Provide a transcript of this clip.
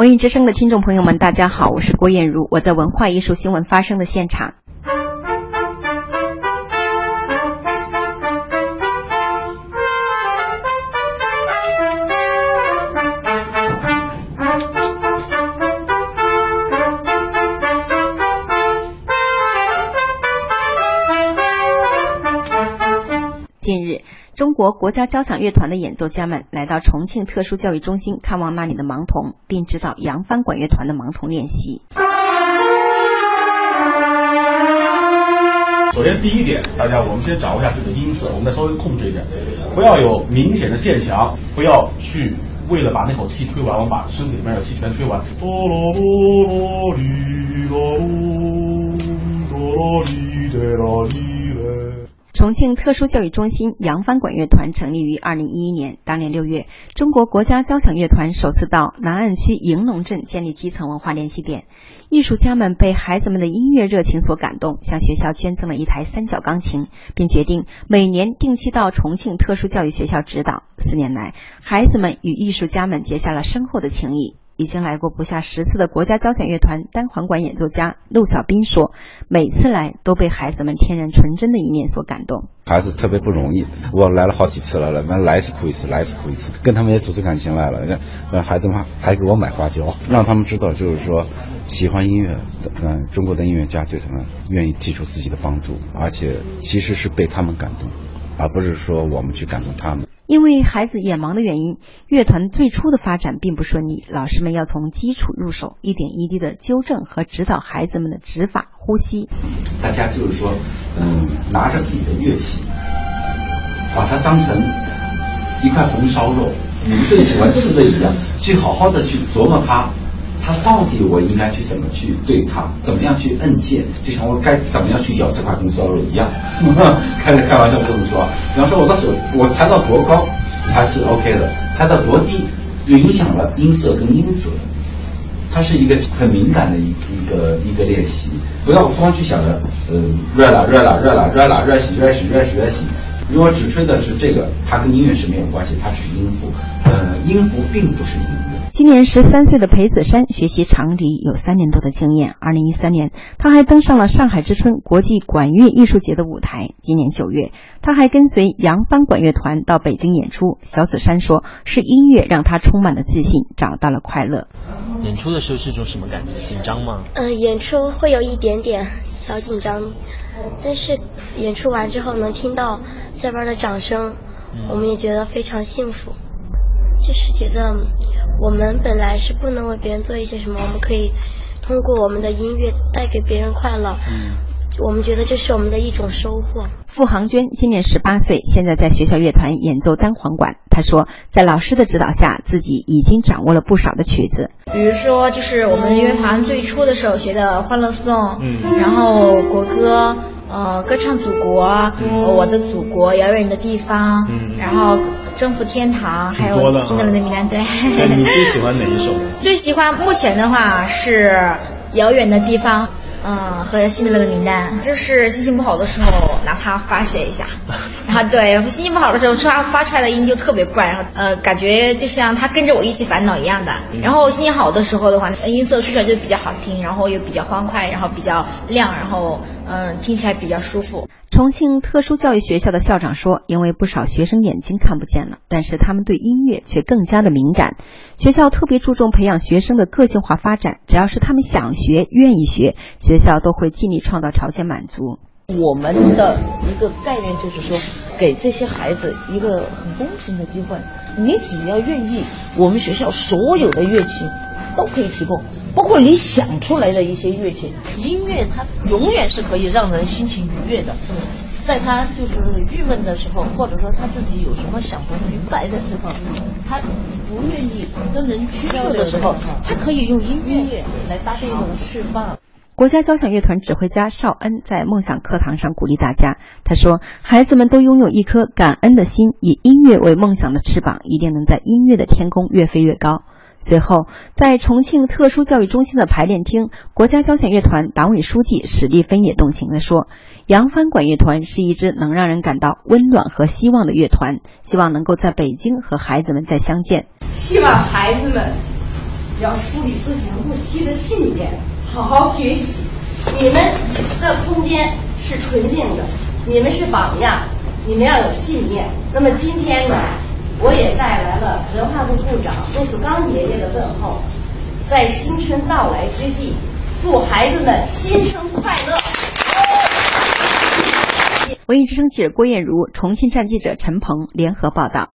文艺之声的听众朋友们，大家好，我是郭艳茹，我在文化艺术新闻发生的现场。近日，中国国家交响乐团的演奏家们来到重庆特殊教育中心看望那里的盲童，并指导扬帆管乐团的盲童练习。首先，第一点，大家我们先掌握一下自己的音色，我们再稍微控制一点，不要有明显的渐强，不要去为了把那口气吹完，我们把身体里面的气全吹完。哆重庆特殊教育中心扬帆管乐团成立于二零一一年。当年六月，中国国家交响乐团首次到南岸区迎龙镇建立基层文化联系点。艺术家们被孩子们的音乐热情所感动，向学校捐赠了一台三角钢琴，并决定每年定期到重庆特殊教育学校指导。四年来，孩子们与艺术家们结下了深厚的情谊。已经来过不下十次的国家交响乐团单簧管演奏家陆小兵说：“每次来都被孩子们天然纯真的一面所感动。孩子特别不容易，我来了好几次了，来来一次哭一次，来一次哭一次，跟他们也处出感情来了。让让孩子们还给我买花椒，让他们知道，就是说喜欢音乐，嗯，中国的音乐家对他们愿意提出自己的帮助，而且其实是被他们感动，而不是说我们去感动他们。”因为孩子眼盲的原因，乐团最初的发展并不顺利。老师们要从基础入手，一点一滴的纠正和指导孩子们的指法、呼吸。大家就是说，嗯，拿着自己的乐器，把它当成一块红烧肉，你们最喜欢吃的一样，去好好的去琢磨它。它到底我应该去怎么去对它，怎么样去摁键，就像我该怎么样去咬这块红烧肉一样。开 开玩笑这么说，比方说我的手我抬到多高它是 OK 的，抬到多低就影响了音色跟音准。它是一个很敏感的一一个一个练习，不要光去想着，呃，热啦热啦热啦热啦热洗热洗热洗热洗。如果只吹的是这个，它跟音乐是没有关系，它只是音符。呃，音符并不是音乐。今年十三岁的裴子山学习长笛有三年多的经验。二零一三年，他还登上了上海之春国际管乐艺术节的舞台。今年九月，他还跟随扬帆管乐团到北京演出。小子山说：“是音乐让他充满了自信，找到了快乐。”演出的时候是种什么感觉？紧张吗？嗯，演出会有一点点小紧张，但是演出完之后能听到下边的掌声，我们也觉得非常幸福。就是觉得我们本来是不能为别人做一些什么，我们可以通过我们的音乐带给别人快乐。嗯，我们觉得这是我们的一种收获。付航娟今年十八岁，现在在学校乐团演奏单簧管。她说，在老师的指导下，自己已经掌握了不少的曲子。比如说，就是我们乐团最初的时候学的《欢乐颂》，嗯，然后国歌，呃，歌唱祖国，我的祖国，遥远的地方，嗯，然后。征服天堂，还有新的名单，对。你最喜欢哪一首？最喜欢目前的话是遥远的地方。嗯，和新的那个名单，就是心情不好的时候拿它发泄一下，然后对心情不好的时候，发发出来的音就特别怪，然后呃，感觉就像他跟着我一起烦恼一样的。然后心情好的时候的话，音色出出来就比较好听，然后又比较欢快，然后比较亮，然后嗯，听起来比较舒服。重庆特殊教育学校的校长说：“因为不少学生眼睛看不见了，但是他们对音乐却更加的敏感。学校特别注重培养学生的个性化发展，只要是他们想学、愿意学。”学校都会尽力创造条件满足。我们的一个概念就是说，给这些孩子一个很公平的机会。你只要愿意，我们学校所有的乐器都可以提供，包括你想出来的一些乐器。音乐它永远是可以让人心情愉悦的。在他就是郁闷的时候，或者说他自己有什么想不明白的时候，他不愿意跟人倾诉的时候，他可以用音乐来搭配一种释放。国家交响乐团指挥家邵恩在梦想课堂上鼓励大家，他说：“孩子们都拥有一颗感恩的心，以音乐为梦想的翅膀，一定能在音乐的天空越飞越高。”随后，在重庆特殊教育中心的排练厅，国家交响乐团党委书记史蒂芬也动情地说：“扬帆管乐团是一支能让人感到温暖和希望的乐团，希望能够在北京和孩子们再相见。希望孩子们。”要树立自强不息的信念，好好学习。你们的空间是纯净的，你们是榜样，你们要有信念。那么今天呢，我也带来了文化部部长陆子刚爷爷的问候，在新春到来之际，祝孩子们新春快乐。文艺之声记者郭艳茹、重庆站记者陈鹏联合报道。